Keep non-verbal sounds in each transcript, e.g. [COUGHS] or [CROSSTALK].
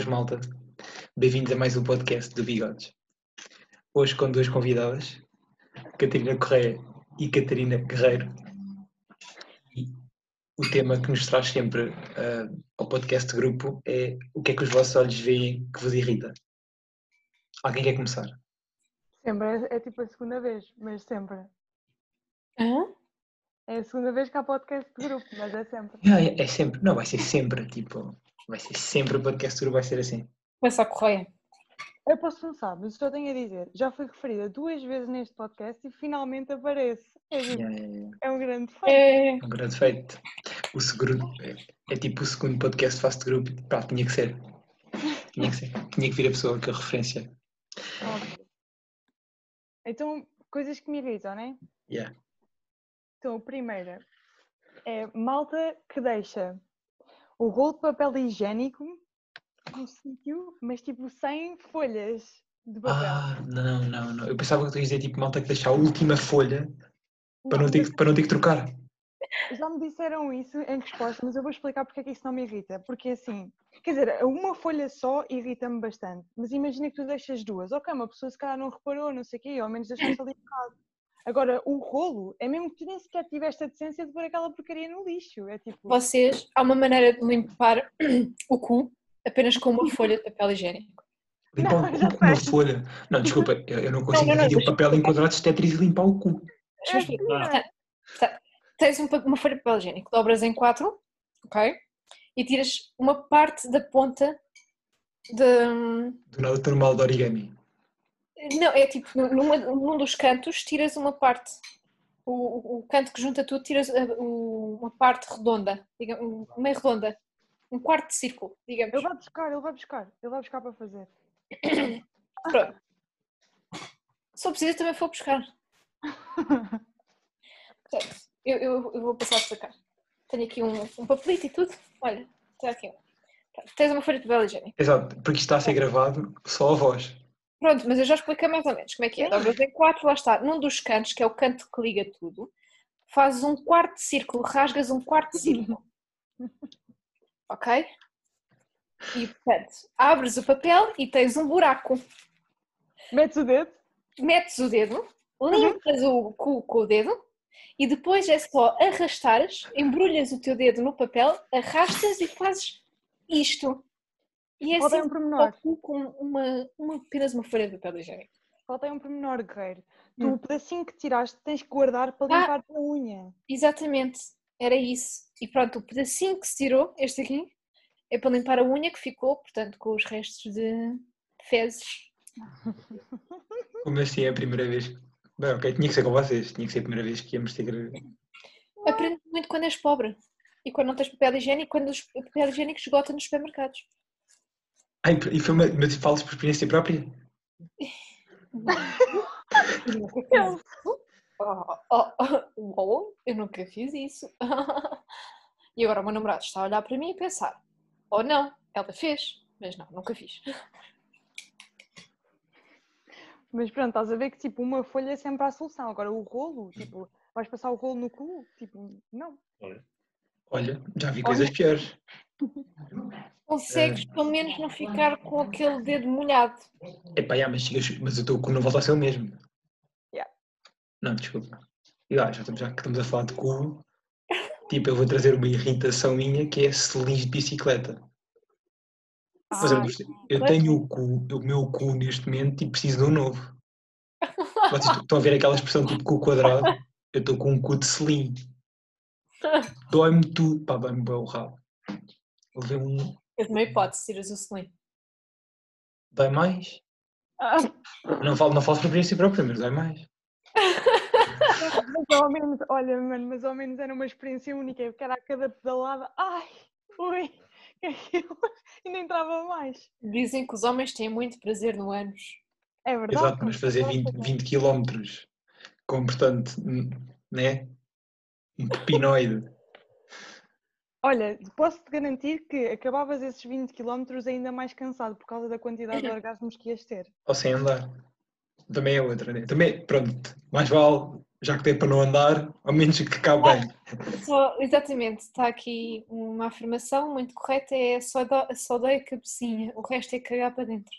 Boas malta, bem-vindos a mais um podcast do Bigodes. Hoje com duas convidadas, Catarina Correia e Catarina Guerreiro. E o tema que nos traz sempre ah, ao podcast de grupo é o que é que os vossos olhos veem que vos irrita. Alguém quer começar? Sempre, é, é tipo a segunda vez, mas sempre. Hã? É a segunda vez que há podcast de grupo, mas é sempre. Ah, é, é sempre, não, vai ser sempre, tipo, vai ser sempre o podcast grupo, vai ser assim. Começa a correr. Eu posso começar, mas só tenho a dizer, já fui referida duas vezes neste podcast e finalmente aparece. É, Yeah, yeah, yeah. é um grande feito. É, Um grande feito. O segundo, é, é tipo o segundo podcast de grupo, pá, tinha que ser. Tinha que ser. Tinha que vir a pessoa com a referência. Óbvio. Então, coisas que me irritam, né? Yeah. Então, a primeira é malta que deixa o rolo de papel higiênico no sítio, mas tipo sem folhas de papel. Ah, não, não, não. Eu pensava que tu ias dizer tipo malta que deixa a última folha para não ter, que- para não ter que trocar. Já me disseram isso em resposta, mas eu vou explicar porque é que isso não me irrita. Porque assim, quer dizer, uma folha só irrita-me bastante. Mas imagina que tu deixas duas. Ok, uma pessoa se calhar não reparou, não sei o quê, ou ao menos deixou-se ali um bocado. Agora, o rolo é mesmo que tu nem sequer tiveste a decência de pôr aquela porcaria no lixo. É tipo, vocês, há uma maneira de limpar [CLEARS THROAT] o cu apenas com uma folha de papel higiênico. Limpar Não, o cu com uma folha. Não, desculpa, eu, eu não consigo não, não, dividir o papel em quadrados de Tetris e limpar o cu. Deixa-me É explicar. Portanto, portanto, tens um uma folha de papel higiênico, dobras em quatro, ok? E tiras uma parte da ponta de. Do nada estou normal de origami. Não, é tipo, num- numa- num dos cantos tiras uma parte. O, o- canto que junta tudo, tiras o- uma parte redonda, diga- um- meio redonda. Um quarto de círculo, digamos. ele vai buscar, ele vai buscar, ele vai buscar para fazer. [COUGHS] Pronto. Se for preciso, também vou buscar. Portanto, eu, eu, eu vou passar a explicar. Tenho aqui um, um papelito e tudo. Olha, está aqui um. Tens uma folha de papel higiênico. Exato, porque isto está a ser gravado só a voz. Pronto, mas eu já expliquei mais ou menos como é que é. Dobras em quatro, lá está. Num dos cantos, que é o canto que liga tudo, fazes um quarto de círculo, rasgas um quarto de círculo. [LAUGHS] Ok? E, portanto, abres o papel e tens um buraco. Metes o dedo, metes o dedo, limpas o cu com o dedo e depois é só arrastares, embrulhas o teu dedo no papel, arrastas e fazes isto. E é assim um pormenor. com uma, uma, apenas uma folha de papel higiênico. falta aí um pormenor, guerreiro. Tu, Hum. o pedacinho que tiraste, tens que guardar para Ah. limpar a unha. Exatamente, era isso. E pronto, o pedacinho que se tirou, este aqui, é para limpar a unha que ficou, portanto, com os restos de fezes. [LAUGHS] Como assim é a primeira vez? Bem, ok, tinha que ser com vocês. Tinha que ser a primeira vez que íamos ter. Aprendes muito quando és pobre. E quando não tens papel higiênico, quando os- o papel higiênico esgota nos supermercados. Ai, e foi uma. Mas falas por experiência própria? [LAUGHS] Eu nunca fiz isso. Oh, oh, oh, oh, eu nunca fiz isso. [LAUGHS] E agora o meu namorado está a olhar para mim e pensar: ou não, ela fez, mas não, nunca fiz. Mas pronto, estás a ver que tipo, uma folha é sempre a solução. Agora o rolo, tipo, vais passar o rolo no cu? Tipo, não. Olha, já vi coisas piores. Consegues pelo menos não ficar com aquele dedo molhado. Epá, já, mas, mas o teu cu não volta a ser o mesmo. Yeah. Não, desculpa. E lá, já, estamos, já que estamos a falar de cu, tipo, eu vou trazer uma irritação minha que é selins de bicicleta. Mas eu, Ah, eu tenho o cu, o meu cu neste momento e preciso de um novo. Vocês estão a ver aquela expressão tipo cu quadrado? [LAUGHS] Eu estou com um cu de selim. [LAUGHS] Dói-me tudo. Pá, dói-me bem o rabo. Levei um. Eu uma hipótese, tiras o selim. Dói mais? ah, Não falo, não falo por experiência própria, mas dói mais. mas ao menos, olha, mano, mas ao menos era uma experiência única, porque era a cada pedalada, ai, ui, e [LAUGHS] nem entrava mais. Dizem que os homens têm muito prazer no ânus. É verdade. Exato, mas fazer 20, 20 km com, portanto, né? Um pepinoide. Olha, posso-te garantir que acabavas esses 20 km ainda mais cansado por causa da quantidade de orgasmos que ias ter. Ou sem andar. também é outra, né? Também, pronto, mais vale, já que tem para não andar, ao menos que cabe bem. Só, exatamente, está aqui uma afirmação muito correta, é só, do, só dói a cabecinha, o resto é cagar para dentro.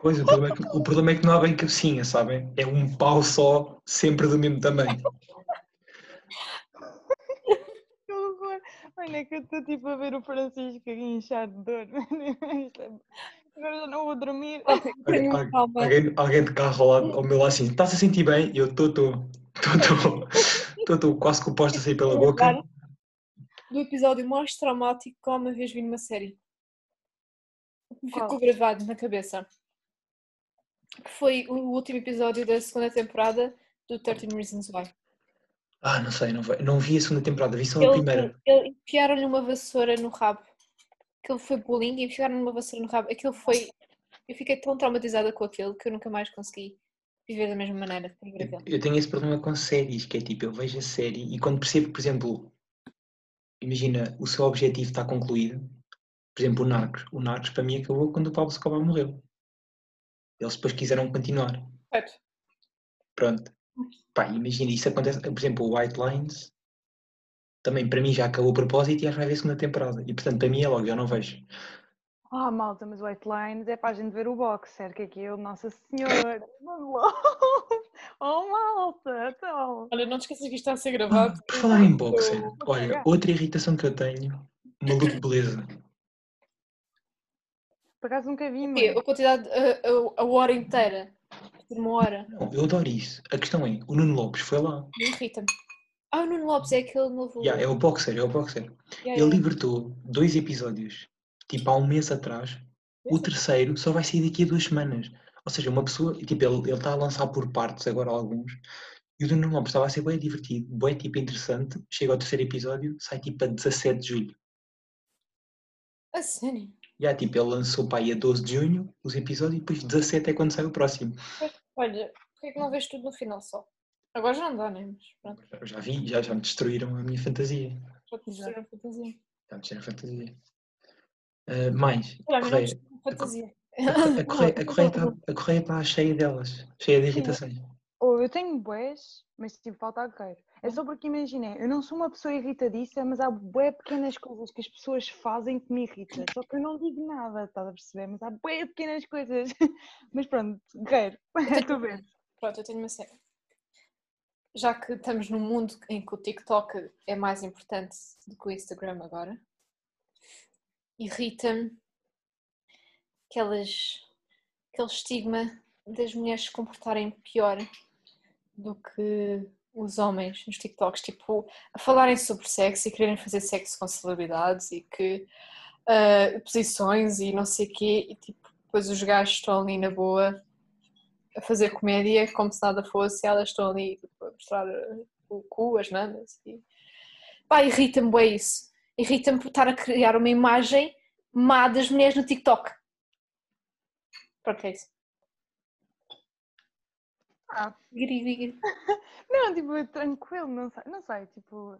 Pois, o problema, é que, o problema é que não há bem cabecinha, sabem? É um pau só, sempre do mesmo tamanho. Olha é que eu estou tipo a ver o Francisco aqui inchado de dor. [LAUGHS] É- Agora já não vou dormir. Alguém, alguém, alguém de carro ao, lado, ao meu lado assim, estás a sentir bem? Eu estou, quase com o posto a sair pela boca. Do episódio mais traumático que uma vez vi numa série. Ficou Qual? gravado na cabeça. Que foi o último episódio da segunda temporada do 13 Reasons Why. Ah, não sei, não, vi- não vi a segunda temporada, vi só a Ele, primeira. ele enfiaram-lhe uma vassoura no rabo. Aquilo foi bullying e enfiaram-lhe uma vassoura no rabo. Aquilo foi. Eu fiquei tão traumatizada com aquilo que eu nunca mais consegui viver da mesma maneira. Aquilo. Eu tenho esse problema com séries, que é tipo, eu vejo a série e quando percebo, por exemplo, imagina, o seu objetivo está concluído, por exemplo, o Narcos. O Narcos para mim acabou quando o Pablo Escobar morreu. Eles depois quiseram continuar. Certo. Pronto. Pá, imagina, isso acontece, por exemplo, o White Lines também para mim já acabou o propósito e acho que vai haver segunda temporada. E portanto, para mim é logo, já não vejo. Ah, malta, mas White Lines é para a gente ver o boxer, que aquilo, Nossa Senhora. [LAUGHS] Oh, malta, então. Olha, não te esqueças que isto está a ser Ah, gravado. por falar em boxer, olha, outra irritação que eu tenho, maluco de beleza. Por acaso nunca vi, Quê? mas... A quantidade, a, a- a hora inteira. Uma hora. Não, eu adoro isso. A questão é, o Nuno Lopes foi lá. Me irrita-me. Ah, o Nuno Lopes é aquele novo. Yeah, é o boxer, é o boxer. Yeah, Ele yeah. libertou dois episódios, tipo há um mês atrás. O terceiro só vai sair daqui a duas semanas. Ou seja, uma pessoa, tipo, ele ele está a lançar por partes agora alguns. E o Nuno Lopes estava a ser bem divertido, bem tipo interessante. Chega ao terceiro episódio, sai tipo a 17 de julho. A sério? E yeah, tipo, ele lançou para aí a 12 de junho os episódios e depois 17 é quando sai o próximo. Olha, porquê é que não vês tudo no final só? Agora já não dá, né? Mas pronto, já vi, já, já me destruíram a minha fantasia. já te destruíram a fantasia. Já me destruíram a fantasia. Ah, mais, não Correia. a fantasia. A correia, a correia está a correia está cheia delas, cheia de irritações. Ou eu tenho bués, mas tipo, falta queiro. É só porque imaginei, eu não sou uma pessoa irritadiça, mas há bué pequenas coisas que as pessoas fazem que me irritam. Só que eu não digo nada, estás a perceber? Mas há bué pequenas coisas. [LAUGHS] Mas pronto, queiro. [LAUGHS] Estou ver. Pronto, eu tenho uma cena. Já que estamos num mundo em que o TikTok é mais importante do que o Instagram agora, irrita-me aquelas, aquele estigma das mulheres se comportarem pior do que os homens nos TikToks, tipo, a falarem sobre sexo e quererem fazer sexo com celebridades e que ah, posições e não sei o quê, e tipo, depois os gajos estão ali na boa a fazer comédia como se nada fosse, e elas estão ali tipo, a mostrar uh, o cu, as mamas. E... Pá, irrita-me bem isso. Irrita-me por estar a criar uma imagem má das mulheres no TikTok. Pronto, é isso. Ah, Gri, gri, gri. não, tipo, tranquilo, não sei, não sei, tipo,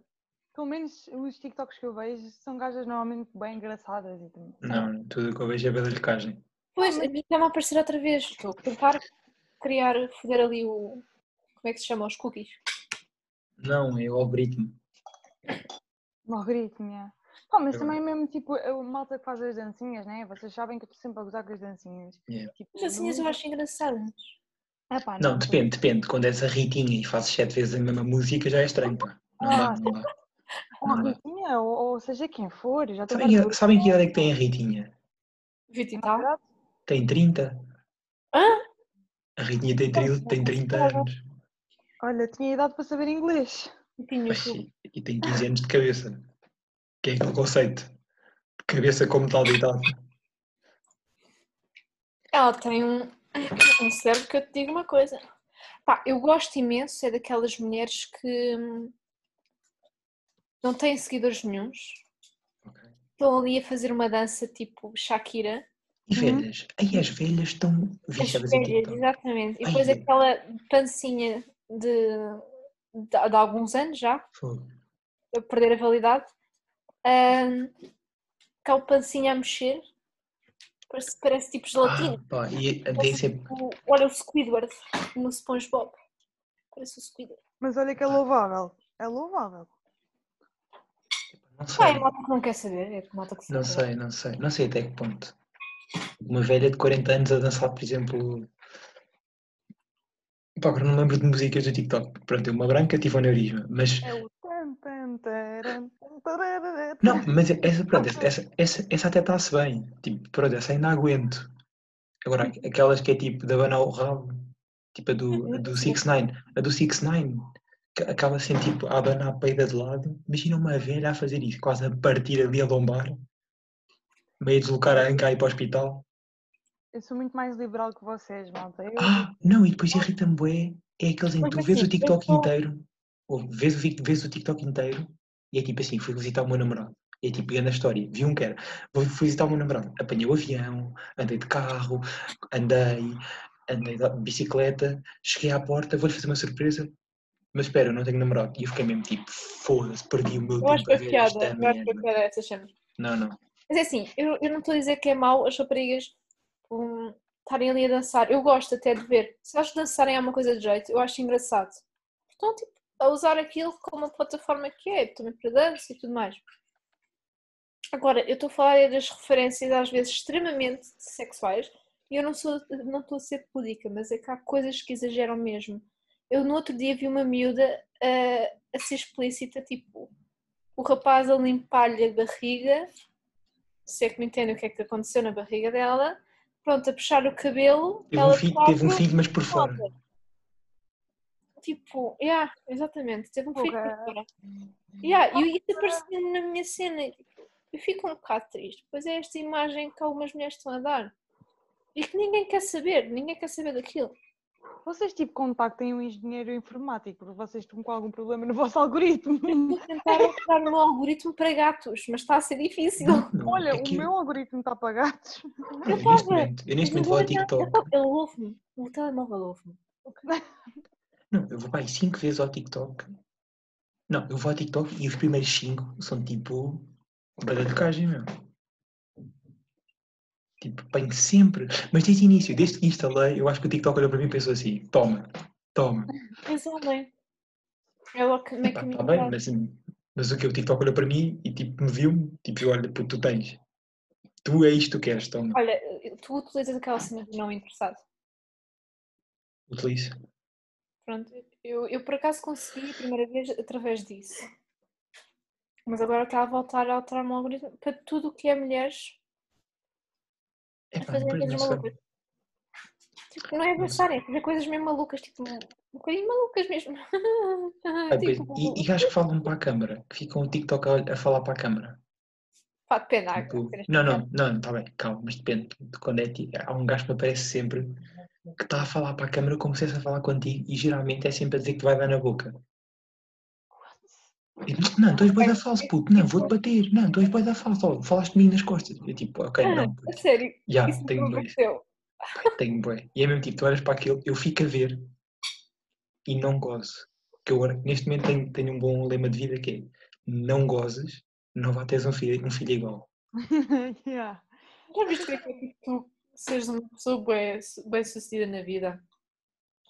pelo menos os TikToks que eu vejo são gajas normalmente bem engraçadas e tudo. Não, tudo o que eu vejo é badalhocagem. Pois, a mim está-me a aparecer outra vez. Estou a tentar criar, foder ali o. Como é que se chama? Os cookies. Não, é o algoritmo. Um algoritmo. Pá, mas Eu- também mesmo, tipo, a malta que faz as dancinhas, né? Vocês sabem que eu estou sempre a gozar com as dancinhas. Yeah. Tipo, As dancinhas eu acho engraçadas. Ah, pá, Não, depende, depende. Quando és a Ritinha e fazes sete vezes a mesma música, já é estranho, pá. Não dá, Ah, não dá. [LAUGHS] Ou não a dá. Ritinha, ou, ou seja quem for, já Sabem, que- sabem que idade é que tem a Ritinha? Viste e tal? Tem 30. Hã? A Ritinha tem, tri- tem 30 anos. Olha, tinha idade para saber inglês. Tinha Mas, tudo. e e tem 15 anos de cabeça. Que é aquele conceito. De cabeça como tal deitado. Ela tem um, um cérebro que eu te digo uma coisa. Pá, eu gosto imenso é daquelas mulheres que hum, não têm seguidores nenhuns. Ok. Estão ali a fazer uma dança tipo Shakira. E Uhum. velhas? Aí as velhas estão As viciadas em velhas, TikTok. exatamente. E Ai, depois é. aquela pancinha de, de, de alguns anos já, Fogo. a perder a validade. hum, aquela pancinha a mexer. Parece, parece tipo Ah, gelatina. pá, e Parece tipo- olha o Squidward no SpongeBob. Parece o Squidward. Mas olha que é louvável. É louvável. Não é sei, malta que não quer saber. É malta que não sabe. sei, não sei. Não sei até que ponto. Uma velha de 40 anos a dançar, por exemplo. Pá, agora não lembro de músicas do TikTok. Pronto, eu uma branca tive um aneurisma, mas. É Não, mas essa, pronto, essa, essa, essa, até está-se bem. Tipo, pronto, essa ainda aguento. Agora, aquelas que é tipo de abanar o rabo, tipo a do, a do 6ix9ine, a do 6ix9ine, que acaba sendo tipo a abanar a peida de lado. Imagina uma velha a fazer isso, quase a partir ali a lombar, meio a deslocar a anca aí para o hospital. Eu sou muito mais liberal que vocês, malta. Eu, Ah, não, e depois irrita-me bué, é aqueles em que tu vês assim, o TikTok eu só- inteiro, vês, vês o TikTok inteiro, e é tipo assim, fui visitar o meu namorado. E é tipo, grande história. Vi um que era, fui visitar o meu namorado. Apanhei o avião, andei de carro, andei, andei de bicicleta, cheguei à porta, vou-lhe fazer uma surpresa. Mas espera, eu não tenho namorado. E eu fiquei mesmo tipo, foda-se, perdi o meu Eu tempo que é ver piada. Eu acho que é merda. piada essas cenas. Não, não. Mas é assim, eu, eu não estou a dizer que é mau as raparigas hum, estarem ali a dançar. Eu gosto até de ver. Se elas dançarem alguma coisa de jeito, eu acho engraçado. Estão tipo, a usar aquilo como uma plataforma que é, também para dança e tudo mais. Agora, eu estou a falar é das referências às vezes extremamente sexuais e eu não sou, não estou a ser pudica, mas é que há coisas que exageram mesmo. Eu no outro dia vi uma miúda a, a ser explícita, tipo, o rapaz a limpar-lhe a barriga, se é que me entendem o que é que aconteceu na barriga dela, pronto, a puxar o cabelo, Teve um, ela filho, teve um filho, mas por fora. Tipo, yeah, exatamente, teve um filho Porra. fora. Yeah, e isso apareceu na minha cena. Eu fico um bocado triste. Pois é esta imagem que algumas mulheres estão a dar. E que ninguém quer saber, ninguém quer saber daquilo. Vocês tipo contactem um engenheiro informático porque vocês estão com algum problema no vosso algoritmo. Vou tentar alterar o meu algoritmo para gatos, mas está a ser difícil. Não, não, Olha, é o que- meu algoritmo está apagado. não, eu neste momento, eu neste momento vou ao TikTok. Ele ouve-me. O telemóvel ouve-me. Não, eu vou para aí 5 vezes ao TikTok. Não, eu vou ao TikTok e os primeiros 5 são tipo. Bada de cagem, meu. Tipo, apanho sempre. Mas desde o início, desde que instalei, eu acho que o TikTok olhou para mim e pensou assim: toma, toma. Mas homem. É logo que me Epá, tá bem, mas, mas o que? O TikTok olhou para mim e tipo, me viu-me, tipo, olha, puto, tu tens. Tu é isto que tu queres, toma. Olha, tu utilizas aquela cena de não interessado. Utilize. Pronto, eu, eu por acaso consegui a primeira vez através disso. Mas agora está a voltar a alterar o meu algoritmo para tudo o que é mulheres a Epá, fazer coisas malucas. Tipo, não é dançarem, é fazer coisas mesmo malucas, tipo, um bocadinho malucas mesmo. Ah, [LAUGHS] tipo, e, e gajos que falam para a câmara, que ficam o TikTok a, a falar para a câmara. pá, depende, Tipo, não, não, não, está bem, calma, mas depende de quando é Há um gajo que me aparece sempre que está a falar para a câmara como se estivesse a falar contigo e geralmente é sempre a dizer que vai dar na boca. E, não, tu és boi da falso, puto, não, vou-te bater, não, tu és boi da falso, ó, falaste de mim nas costas. Eu tipo, ok, [LAUGHS] não, A puto, sério, já, tenho boi, tenho boi. E é mesmo tipo, tu olhas para aquilo, eu fico a ver e não gozo. Que eu agora, neste momento tenho, tenho um bom lema de vida que é, não gozes, não vá teres um filho, um filho igual. [LAUGHS] yeah. Já viste que é é tu seres uma pessoa bem, bem sucedida na vida?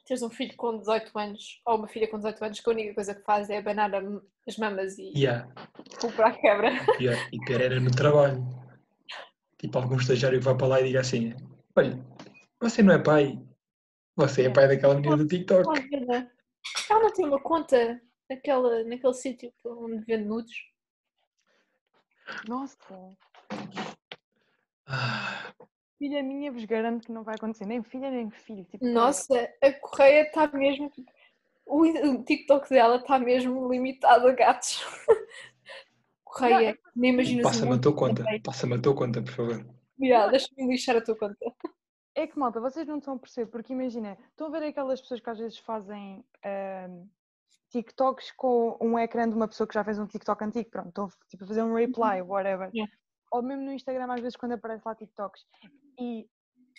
Teres um filho com 18 anos, ou uma filha com 18 anos, que a única coisa que faz é abanar as mamas e Yeah. comprar a quebra. [LAUGHS] pior, e pior era no trabalho. Tipo, algum estagiário que vai para lá e diga assim: Olha, você não é pai, você é pai daquela menina do TikTok. Olha, ela não tem uma conta naquela, naquele sítio onde vende nudes? Nossa, Ah, filha minha vos garanto que não vai acontecer. Nem filha, nem filho. Tipo, Nossa, a correia está mesmo. O TikTok dela está mesmo limitado a gatos. [LAUGHS] Correia, nem imaginas Passa-me a tua conta, passa-me a tua conta, por favor. Yeah, Deixa-me lixar a tua conta. É que, malta, vocês não estão a perceber, porque imagina, estão a ver aquelas pessoas que às vezes fazem TikToks com um ecrã de uma pessoa que já fez um TikTok antigo, pronto, estão tipo, a fazer um reply, whatever. Yeah. Ou mesmo no Instagram, às vezes, quando aparece lá TikToks e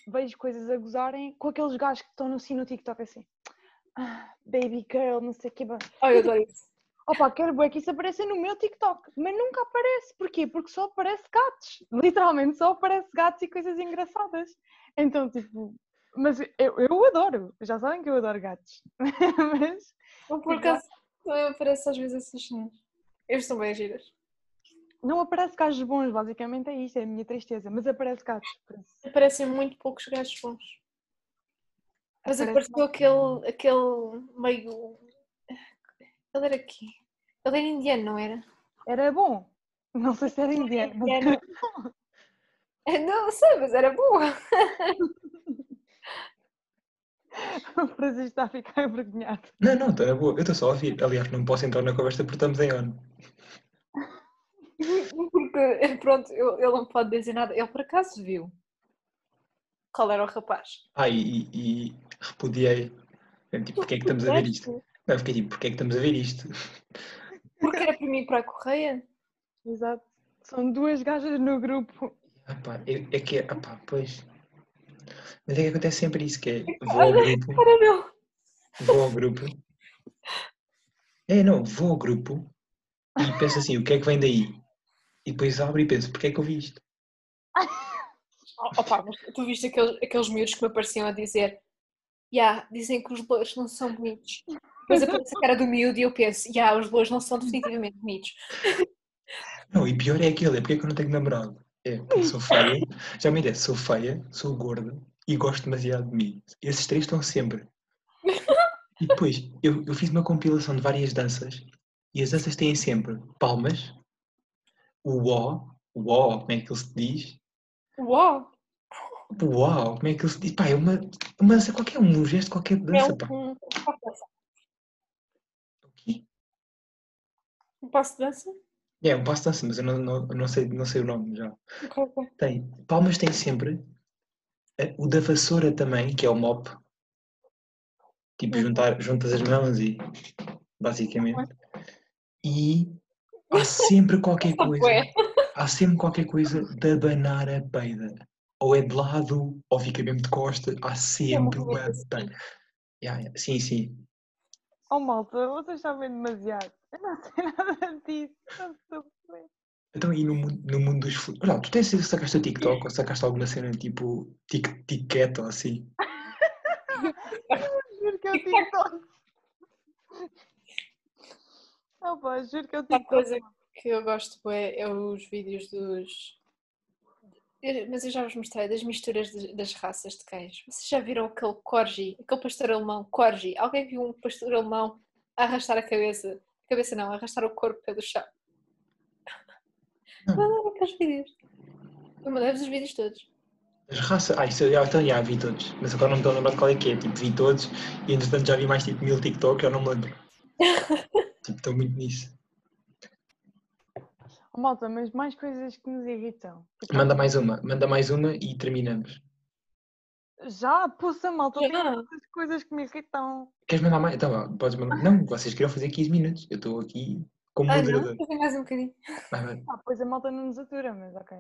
vejo coisas a gozarem com aqueles gajos que estão no sim no TikTok assim. "Ah, baby girl, não sei o que. Oh, eu adoro isso. Opa, quero bué que isso apareça no meu TikTok, mas nunca aparece. Porquê? Porque só aparece gatos. [LAUGHS] Literalmente só aparece gatos e coisas engraçadas. Então, tipo, mas eu, eu adoro. Já sabem que eu adoro gatos. [LAUGHS] mas Eu, por acaso, também aparece às vezes essas cenas. Eles são bem giras. Não aparece gajos bons, basicamente é isto, é a minha tristeza. Mas aparece isso. Aparecem muito poucos gajos bons. Mas Aparece apareceu aquele, aquele meio. Ele era aqui. Ele era indiano, não era? Era bom. Não sei se era indiano. mas Indiano. [LAUGHS] Não sei, mas era boa. [LAUGHS] O Francisco está a ficar envergonhado. Não, não, está na boa. Eu estou só a ouvir. Aliás, não posso entrar na conversa porque estamos em on. Porque, [LAUGHS] pronto, ele não pode dizer nada. Ele por acaso viu. Qual era o rapaz? Ah, e, e- repudiei. Eu, Tipo, porque é que estamos a ver isto? Não, fiquei tipo, porque é que estamos a ver isto? Porque era para mim e para a Correia. Exato. São duas gajas no grupo. Ah, pá, é, é que é. Ah, pá, pois. Mas é que acontece sempre isso, que é. Vou ao grupo. Meu. Vou ao grupo. É, não, vou ao grupo e penso assim, o que é que vem daí? E depois abro e penso, porque é que eu vi isto? [LAUGHS] Oh, opa, mas tu viste aqueles, aqueles miúdos que me apareciam a dizer Ya, dizem que os loiros não são bonitos. Depois aparece a cara do miúdo e eu penso, ya, os loiros não são definitivamente bonitos. Não, e pior é aquilo, é porque é que eu não tenho namorado. É, porque sou feia, já me disse, sou feia, sou gorda e gosto demasiado de mim. Esses três estão sempre. E depois, eu, eu fiz uma compilação de várias danças e as danças têm sempre palmas, o ó, o ó, como é que ele se diz? Uau! Uau, como é que ele se diz? Pá, é uma, uma dança qualquer, um gesto qualquer de É dança, um, pá. um, um passo de dança. O quê? Um passo de dança? É, um passo de dança, mas eu não, não, não, sei, não sei o nome já. Ok, ok. Tem. Palmas tem sempre. eh, O da vassoura também, que é o mop. Tipo, Uhum. juntar, juntas as mãos e. Basicamente. E há sempre qualquer coisa. Há sempre qualquer coisa de abanar a peida. Ou é de lado, ou fica mesmo de costa. Há sempre uma assim. peida. Yeah, yeah. Sim, sim. Oh malta, vocês sabem demasiado. Eu não sei [LAUGHS] nada disso. Não. Então, e no, mundo- no mundo dos. Olha, tu tens sacaste o TikTok ou sacaste alguma cena tipo tic, tiquete ou assim? [LAUGHS] Juro que é o TikTok. [LAUGHS] Oh, pá, juro que é o Uma coisa que eu gosto é, é os vídeos dos. Eu- Mas eu já vos mostrei das misturas de- das raças de cães. Vocês já viram aquele corgi, aquele pastor alemão, corgi? Alguém viu um pastor alemão a arrastar a cabeça? A cabeça não, a arrastar o corpo pelo chão. Não. Mandava aqueles vídeos. Eu mandei-vos os vídeos todos. As raças. Ah, isso eu já, então, já vi todos. Mas agora não me estou a lembrar de qual é que é. Tipo, vi todos e entretanto já vi mais tipo mil TikTok, já não me lembro. [LAUGHS] tipo, estou muito nisso. Oh, malta, mas mais coisas que nos irritam. Tipo, Manda mais uma, manda mais uma e terminamos. Já, poça, malta, tem Já. muitas coisas que me irritam. Queres mandar mais? Então, podes mandar. Não, vocês queriam fazer 15 minutos. Eu estou aqui como Ah, moderador. não? Fazer mais um bocadinho. Ah, pois a malta não nos atura, mas ok.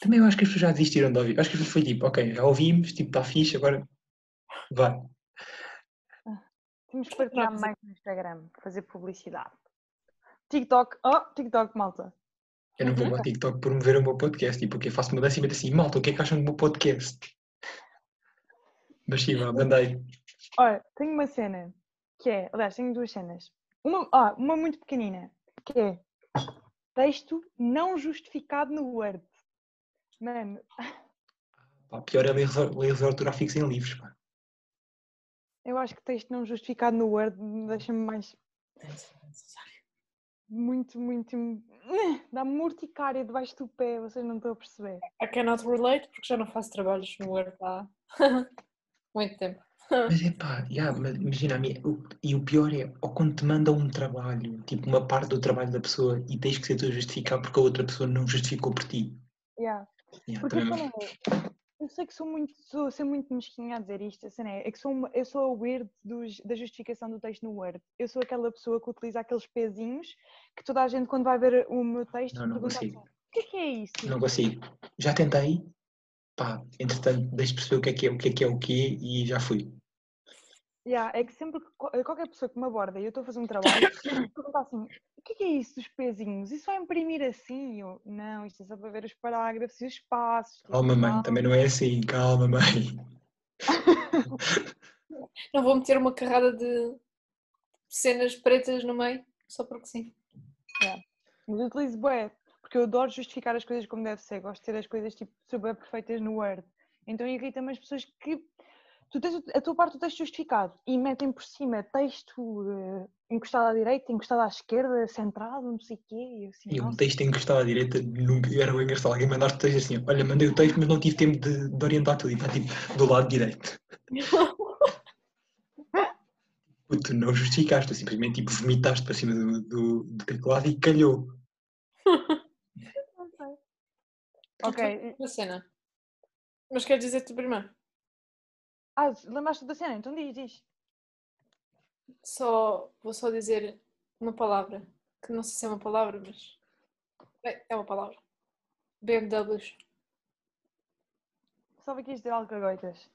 Também eu acho que as pessoas já desistiram de ouvir. Acho que as pessoas foi tipo, ok, já ouvimos, tipo, está fixe, agora vai. Temos que partilhar Vamos. mais no Instagram, fazer publicidade. TikTok, oh, TikTok, malta. Eu não vou Uhum. para o TikTok promover o meu podcast, tipo, porque eu faço e meto assim, malta, o que é que acham do meu podcast? Mas sim, mandei. Olha, tenho uma cena que é, aliás, tenho duas cenas. Uma, ah, uma muito pequenina, que é texto não justificado no Word. Mano, Pá, pior é ler ler reserva ortográficos em livros, pá. Eu acho que texto não justificado no Word me deixa-me mais muito, muito. dá-me urticária debaixo do pé, vocês não estão a perceber. I cannot relate porque já não faço trabalhos no Word há [LAUGHS] muito tempo. Mas é pá, yeah, mas imagina a mim, o- e o pior é, ou quando te mandam um trabalho, tipo uma parte do trabalho da pessoa e tens que ser tu a justificar porque a outra pessoa não justificou por ti. Yeah. Yeah, Porque também, eu sei que sou muito, sou, sou muito mesquinha a dizer isto, a cena é, é que sou, uma- eu sou a weird dos, da justificação do texto no Word. Eu sou aquela pessoa que utiliza aqueles pezinhos que toda a gente quando vai ver o meu texto Não, não pergunta consigo. assim, o que é que é isso? Não consigo. Já tentei, pá, entretanto, deixe perceber o que é que é o que é que é o quê e já fui. Yeah, é que sempre que qual- qualquer pessoa que me aborda e eu estou a fazer um trabalho, [COUGHS] pergunta assim: o que é, que é isso dos pezinhos? Isso vai imprimir assim? Eu, não, isto é só para ver os parágrafos e os espaços. tipo, Calma, mãe, calma." também não é assim. Calma, mãe. [LAUGHS] Não vou meter uma carrada de cenas pretas no meio, só porque sim. Mas eu utilizo bué, porque eu adoro justificar as coisas como deve ser. Gosto de ter as coisas tipo super perfeitas no Word. Então irrita-me as pessoas que tu tens a tua parte do texto justificado e metem por cima texto eh, encostado à direita, encostado à esquerda, centrado, não sei o quê. E assim, E um texto encostado à direita nunca era bem engraçado. Alguém mandar o texto assim: olha, mandei o texto, mas não tive tempo de, de orientar tudo. E está tipo do lado direito. [LAUGHS] Puto, Tu não justificaste, tu simplesmente tipo vomitaste para cima do, do, do teclado e calhou. [LAUGHS] ok. A cena. Mas quero dizer tu primeiro. Ah, lembraste da cena? Então diz, diz. Só, vou só dizer uma palavra, que não sei se é uma palavra, mas é, é uma palavra. BMWs. Só que quis dizer alcagoitas.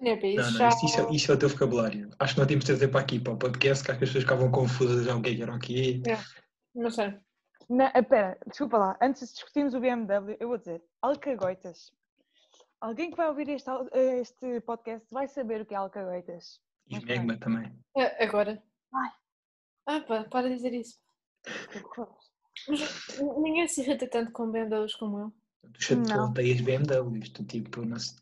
Não, isso não, já. isto, isso, é, isso é o teu vocabulário. Acho que não temos de trazer para aqui, para o podcast, que acho que as pessoas ficavam confusas já o que é que era o quê. Não sei. Não, espera, desculpa lá. Antes de discutirmos o BMW, eu vou dizer alcagoitas. Alguém que vai ouvir este, este podcast vai saber o que é alcagoitas. E Megma também. É, Agora. Ai. Ah, pá, para de dizer isso. Ninguém se irrita tanto com BMWs como eu. Tu já tu Não. odeias BMWs, tu tipo, não sei.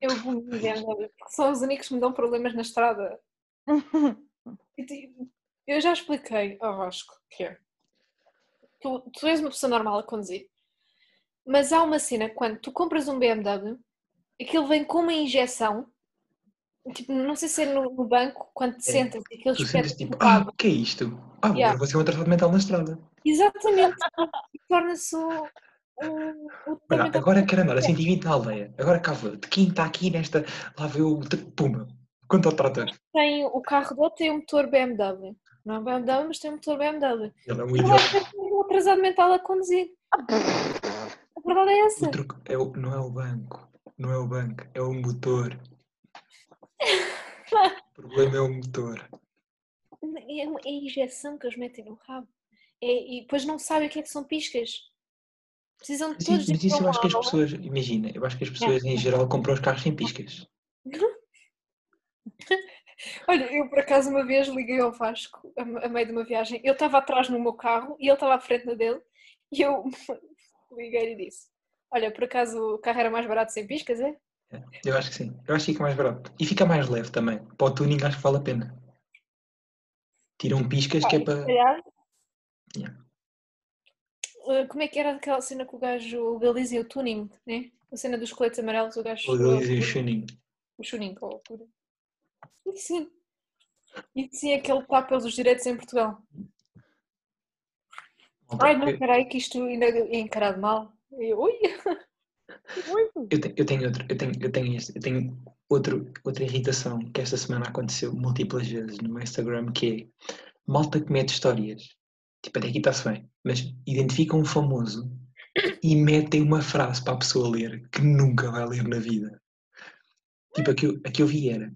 Eu vou em BMW porque são os únicos que me dão problemas na estrada. [LAUGHS] Tipo, Eu já expliquei ao Vasco que é. Tu, tu és uma pessoa normal a conduzir, mas há uma cena quando tu compras um BMW, aquilo vem com uma injeção, tipo, não sei se é no, no banco, quando te É. sentas e aquilo Tu sentes tipo, ah, o que é isto? Ah, Yeah. vou ser um atrasado mental na estrada. Exatamente. Torna-se o. o, o Olha, agora quero andar a 120 na aldeia. Agora cá vou. De quem está aqui nesta. Lá vê o. Puma. Quanto ao trator? tem o carro dele tem um motor BMW. Não é um BMW, mas tem um motor BMW. Ele é um idiota. um atrasado mental a conduzir. A verdade é essa. O truque é o- não é o banco. Não é o banco. É o motor. [LAUGHS] O problema é o motor. É é a injeção que eles metem no rabo. É- e depois não sabem o que é que são piscas. Precisam de todos isso- mas isso eu acho que as pessoas. Imagina, eu acho que as pessoas em geral compram os carros sem piscas. [LAUGHS] Olha, eu por acaso uma vez liguei ao Vasco a, a meio de uma viagem. Eu estava atrás no meu carro e ele estava à frente dele. E eu [LAUGHS] liguei e disse: Olha, por acaso o carro era mais barato sem piscas, é? Eu acho que sim. Eu acho que fica mais barato. E fica mais leve também. Para o tuning acho que vale a pena. Tiram piscas que é para. Yeah. Uh, Como é que era aquela cena que o gajo legalizem o tuning, né? A cena dos coletes amarelos, o gajo. Legalizem o tuning. o com a altura. E sim. E sim, aquele está pelos direitos em Portugal. Ai, não, peraí, que isto ainda é encarado mal. Eu, ui! [LAUGHS] Eu, te- eu tenho outro, eu tenho, eu tenho este, eu tenho outro, outra irritação que esta semana aconteceu múltiplas vezes no meu Instagram, que é malta que mete histórias. Tipo, até aqui está-se bem, mas identificam um famoso e metem uma frase para a pessoa ler que nunca vai ler na vida. Tipo, a que eu, a que eu vi era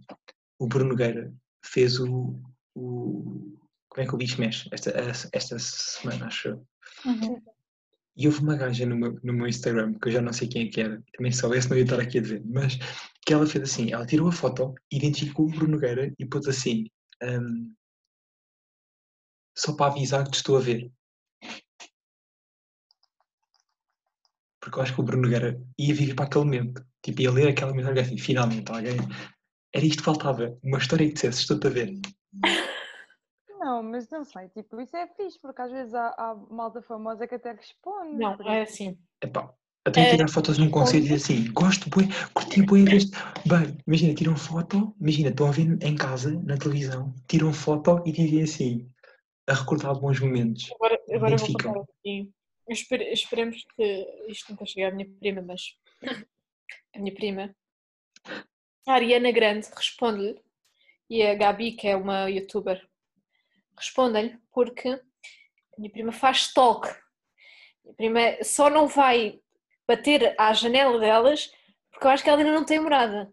o Bruno Nogueira fez o, o. Como é que o bicho mexe? Esta, esta semana, acho eu. E houve uma gaja no meu, no meu Instagram, que eu já não sei quem é que era, também se soubesse não ia estar aqui a dizer, mas que ela fez assim, ela tirou a foto, identificou o Bruno Nogueira e pôs assim, hum, só para avisar que te estou a ver. Porque eu acho que o Bruno Nogueira ia viver para aquele momento, tipo, ia ler aquela mensagem assim, finalmente alguém... Era isto que faltava, uma história que dissesse, estou-te a ver. [LAUGHS] Não, mas não sei, tipo, isso é fixe, porque às vezes há, há malta famosa que até responde. Não, é assim. Epá, até É, tirar fotos num concerto e dizer assim, gosto bué, curti bué [LAUGHS] deste... Bem, imagina, tiram foto, imagina, estão a ver em casa, na televisão, tiram foto e dizem assim, a recordar bons momentos. Agora, agora eu vou contar aqui. Espere- Esperemos que isto nunca chegue à minha prima, mas [LAUGHS] a minha prima, a Ariana Grande, responde-lhe, e a Gabi, que é uma youtuber, respondem-lhe porque a minha prima faz stalk. A minha prima só não vai bater à janela delas porque eu acho que ela ainda não tem morada.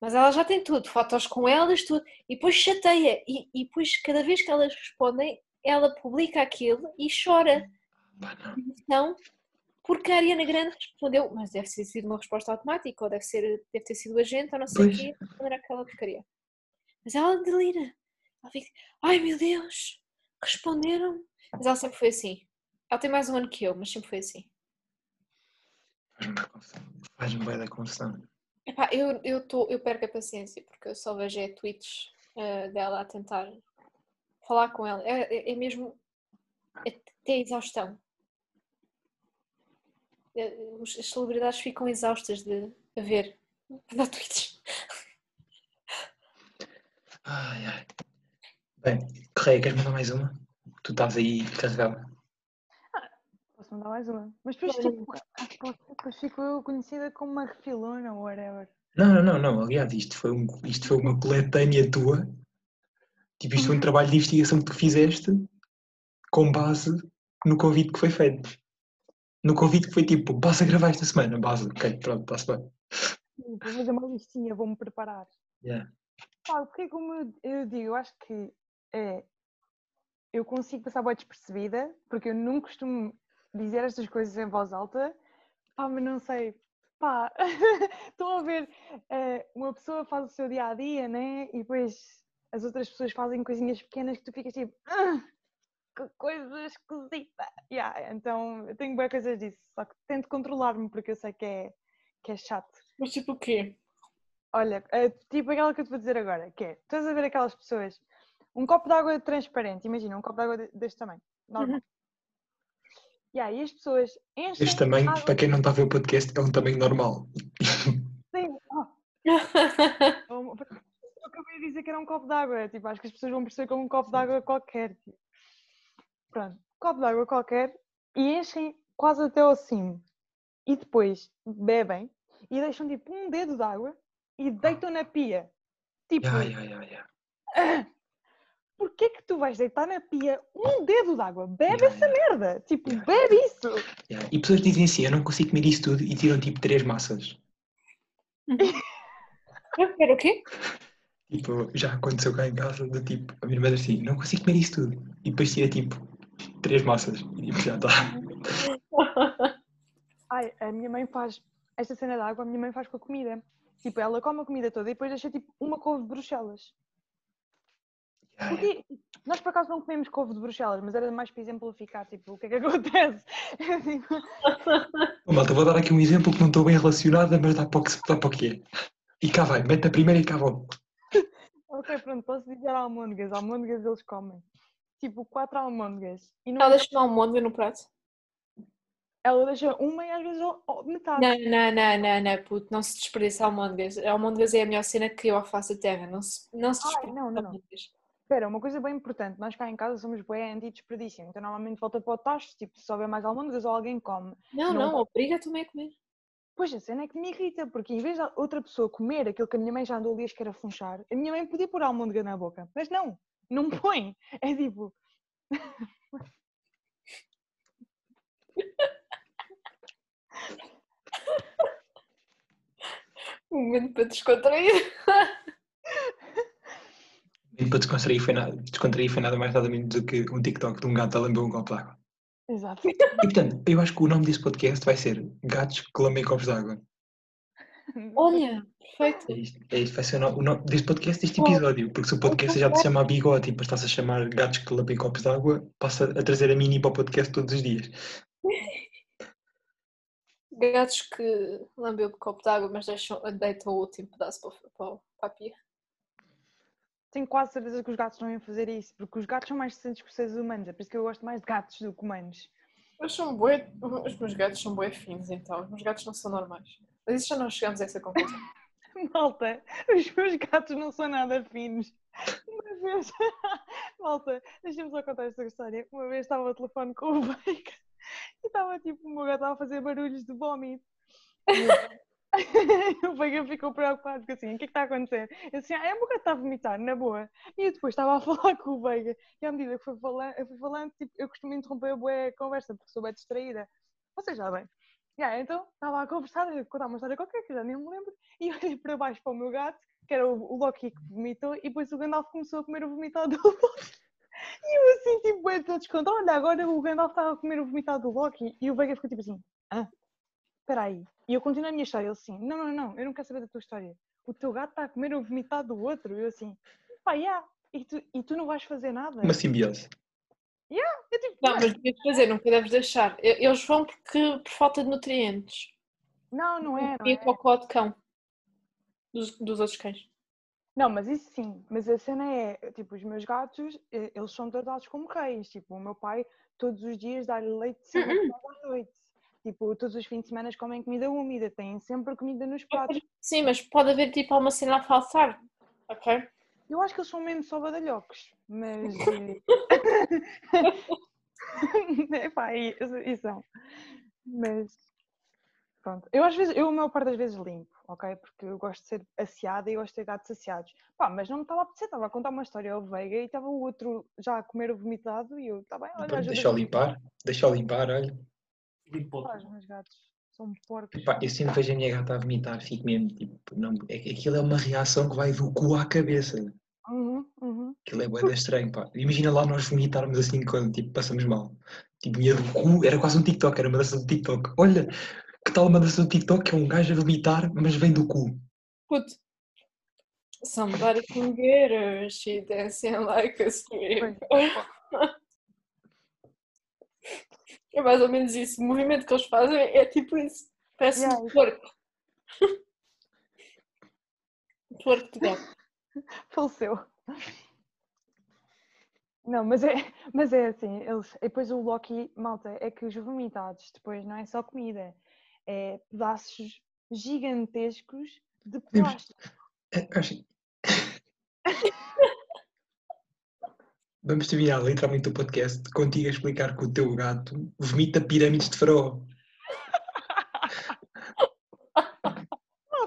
Mas ela já tem tudo, fotos com elas, tudo. E depois chateia. E, e depois, cada vez que elas respondem, ela publica aquilo e chora. Então, porque a Ariana Grande respondeu, mas deve ter sido uma resposta automática, ou deve, ser, deve ter sido agente, ou não sei o quê, responder aquela porcaria. Mas ela delira. Ela fica, ai meu Deus, responderam. Mas ela sempre foi assim. Ela tem mais um ano que eu, mas sempre foi assim. Faz-me bué da confusão. Epá, eu, eu, tô, eu perco a paciência, porque eu só vejo é tweets eh, dela a tentar falar com ela. É, é- é mesmo é até exaustão. É, As celebridades ficam exaustas de a ver, dar tweets. Ai, ai. Bem, Correia, queres mandar mais uma? Tu estás aí carregada. Posso mandar mais uma. Mas depois, tipo, depois fico eu conhecida como uma refilona ou whatever. Não, não, não, não. Aliás, isto foi, um, isto foi uma coletânea tua. Tipo, isto foi um trabalho de investigação que tu fizeste com base no convite que foi feito. No convite que foi tipo, basta gravar esta semana, base. Ok, pronto, está-se bem. Vou fazer uma listinha, vou-me preparar. Yeah. Pá, porque como eu, eu digo, eu acho que é, eu consigo passar bem despercebida, porque eu não costumo dizer estas coisas em voz alta, pá, mas não sei, pá, [LAUGHS] estão a ver, eh, uma pessoa faz o seu dia a dia, né? E depois as outras pessoas fazem coisinhas pequenas que tu ficas tipo, "Ah, que coisa esquisita. Yeah, então eu tenho boas coisas disso, só que tento controlar-me porque eu sei que é, que é chato. Mas tipo o quê? Olha, é tipo aquela que eu te vou dizer agora, que é, estás a ver aquelas pessoas, um copo de água transparente, imagina, um copo de água de- deste tamanho, normal. E aí as pessoas enchem Este tamanho, água, para quem não está a ver o podcast, é um tamanho normal. sim, [LAUGHS] uma- eu acabei de dizer que era um copo de água, tipo, acho que as pessoas vão perceber como um copo de água qualquer. tipo. Pronto, um copo de água qualquer e enchem quase até ao cimo. E depois bebem e deixam tipo um dedo de água e deitam na pia. Tipo, ya, ya, ya. Porquê que tu vais deitar na pia um dedo de água? Bebe Ya, essa ya, merda! Tipo, Ya. bebe isso! E pessoas dizem assim, eu não consigo comer isso tudo e tiram tipo três massas. [LAUGHS] Era o quê? Tipo, já aconteceu cá em casa, do tipo, a minha irmã diz assim, não consigo comer isso tudo. E depois tira tipo três massas. E tipo, já está. [LAUGHS] Ai, a minha mãe faz esta cena de água, a minha mãe faz com a comida. Tipo, ela come a comida toda e depois deixa tipo uma couve de bruxelas. Porque nós por acaso não comemos couve de bruxelas, mas era mais para exemplificar, tipo, o que é que acontece. É Ô, Malta, vou dar aqui um exemplo que não estou bem relacionada, mas dá para o que, dá para o que é. E cá vai, mete a primeira e cá volto. ok, pronto, posso dizer almôndegas. Almôndegas eles comem. Tipo, quatro almôndegas. E não, Ela deixa uma almôndega no prato? ela deixa uma e às vezes metade. Não, não, não, não, não, puto, não se desperdiça almôndegas. Almôndegas é a melhor cena que eu faço da terra. Não se, não se Ai, desperdiça não, não, não. almôndegas. Espera, uma coisa bem importante, nós cá em casa somos bem anti-desperdício, então normalmente volta para o tacho, tipo, se houver mais almôndegas ou alguém come. Não, Não não, obriga também a comer. Pois a cena é que me irrita, porque em vez de outra pessoa comer aquilo que a minha mãe já andou ali a escarafunchar, a minha mãe podia pôr a almôndega na boca, mas não, não põe. É tipo, [LAUGHS] Um momento para descontrair. [LAUGHS] E para descontrair foi, nada, descontrair foi nada mais nada menos do que um TikTok de um gato a lamber um copo de água. exato. E portanto, eu acho que o nome desse podcast vai ser Gatos que lambem copos de água. [LAUGHS] Olha, perfeito. É isto, é isto vai ser o nome, o nome deste podcast, deste episódio. Porque se o podcast já te chama bigode e depois estás a chamar Gatos que lambem copos de água, passa a trazer a mini para o podcast todos os dias. Gatos que lambeu o copo de água, mas deixam, deitam o último pedaço para, o- para, para a pia. Tenho quase certeza que os gatos não iam fazer isso, porque os gatos são mais decentes que os seres humanos, é por isso que eu gosto mais de gatos do que humanos. Mas são bué, os meus gatos são bué finos, então. Os meus gatos não são normais. Mas isso já não chegamos a essa conclusão. [LAUGHS] Malta, os meus gatos não são nada finos. Uma vez, [LAUGHS] malta, deixa-me só contar esta história. Uma vez estava ao telefone com o Veiga e estava tipo, o meu gato estava a fazer barulhos de vómito. E [LAUGHS] o Veiga ficou preocupado, porque assim, o que é que está a acontecer? Eu disse, ah, é o meu gato está a vomitar, na boa. E eu depois estava a [LAUGHS] falar com o Veiga e à medida que foi falando, eu fui falando tipo, eu costumo interromper a conversa, porque sou bem distraída. Vocês já bem. Yeah, então estava a conversar, a contar uma história qualquer, que já nem me lembro, e olhei para baixo para o meu gato, que era o, o Loki que vomitou, e depois o Gandalf começou a comer o vomitado do Loki. E eu assim, tipo, é todo desconto. Olha, agora o Gandalf estava a comer o vomitado do Loki, e o Veiga ficou tipo assim, ah, espera aí. E eu continuo a minha história, ele assim, não, não, não, eu não quero saber da tua história. O teu gato está a comer o vomitado do outro. Eu assim, pá, yeah. e, tu, e tu não vais fazer nada? Uma simbiose. Eu tipo, Não, "Ué, mas devias fazer, nunca deves deixar. Eles vão porque, por falta de nutrientes. não, não é, não E é. cocó de cão. Dos, dos outros cães. Não, mas isso sim. Mas a cena é, tipo, os meus gatos, eh, eles são tratados como reis. Tipo, o meu pai, todos os dias, dá-lhe leite sempre Uhum. à noite. Tipo, todos os fins de semana comem comida úmida, têm sempre comida nos pratos. Sim, mas pode haver tipo alguma cena a faltar. Ok? Eu acho que eles são mesmo só badalhocos, mas. [LAUGHS] [LAUGHS] é pá, e, e são. Mas. Pronto. Eu às vezes, eu a maior parte das vezes limpo, ok? Porque eu gosto de ser asseada e gosto de ter gatos asseados. Pá, mas não me estava a apetecer, estava a contar uma história ao Veiga e estava o outro já a comer o vomitado e eu, está bem, olha, Pronto, ajuda deixa eu limpar, deixa eu limpar, olha. Os meus gatos são porcos. Epá, eu sempre vejo a minha gata a vomitar, fico mesmo tipo, não, é, aquilo é uma reação que vai do cu à cabeça. Uhum, uhum. Aquilo é bué estranho, pá. Imagina lá nós vomitarmos assim quando tipo, passamos mal. Tipo, vinha do cu, era quase um TikTok, era uma dança do TikTok. Olha, que tal uma dança do TikTok que é um gajo a vomitar, mas vem do cu. Puto. Somebody can get her, she dancing like a stripper. [LAUGHS] É mais ou menos isso. O movimento que eles fazem é tipo isso. Parece Yeah, um porco. [LAUGHS] Um porco de gato. [LAUGHS] Faleceu. Não, mas é, mas é assim, eles, e depois o Loki, malta, é que os vomitados depois não é só comida, é pedaços gigantescos de plástico. É, acho- [LAUGHS] Vamos terminar literalmente o podcast contigo a explicar que o teu gato vomita pirâmides de faraó. [LAUGHS]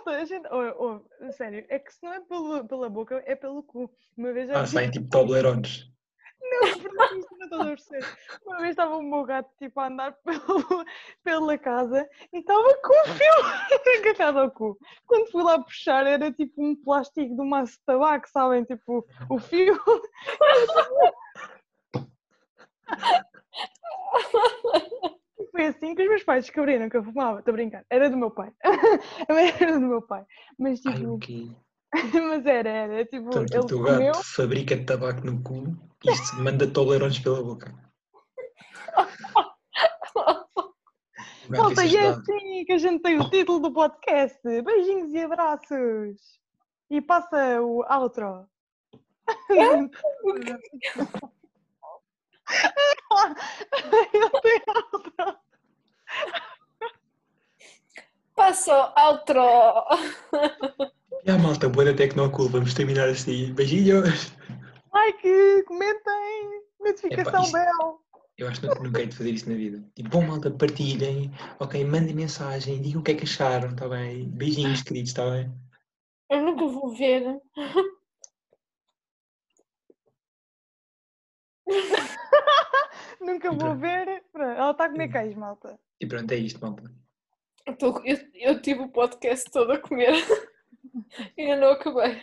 A gente, oh, oh, sério, é que se não é pelo, pela boca, é pelo cu. Uma vez já Ah, saem tipo Toblerones. Não, porque isto não a. Uma vez estava o meu gato tipo, a andar pelo- [LAUGHS] pela casa e estava com um fio agarrado [LAUGHS] ao cu. Quando fui lá puxar, era tipo um plástico de um maço de tabaco, sabem? Tipo, o fio. Foi assim que os meus pais descobriram que eu fumava. Estou a brincar. Era do meu pai. [LAUGHS] era do meu pai. Mas Ai, tipo, ok. [LAUGHS] mas era, era. Tipo, Portanto, ele o teu comeu. gato fabrica tabaco no cu e isto manda Toblerones pela boca. [LAUGHS] O Malta, é e é assim que a gente tem o título do podcast. Beijinhos e abraços. E passa o outro. [LAUGHS] Ele tem outro. Passa ao outro. E a malta boa da Tecnocool, vamos terminar assim. Beijinhos! Like, comentem. Notificação isto- bell. Eu acho que nunca, nunca hei de fazer isso na vida. Tipo, bom malta, partilhem, ok, mandem mensagem, digam o que é que acharam, está bem? Beijinhos, queridos, está bem? Eu nunca vou ver. Nunca vou ver. Pronto, Ela está a comer queijo, malta. E pronto, é isto, malta. Eu, tô- eu, eu tive o podcast todo a comer. Ainda não acabei.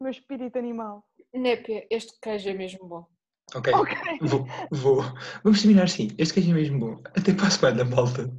Meu espírito animal. Népia, este queijo é mesmo bom. Ok, Ok. vou, vou. Vamos terminar assim. Este queijo é mesmo bom. Até para a semana, malta.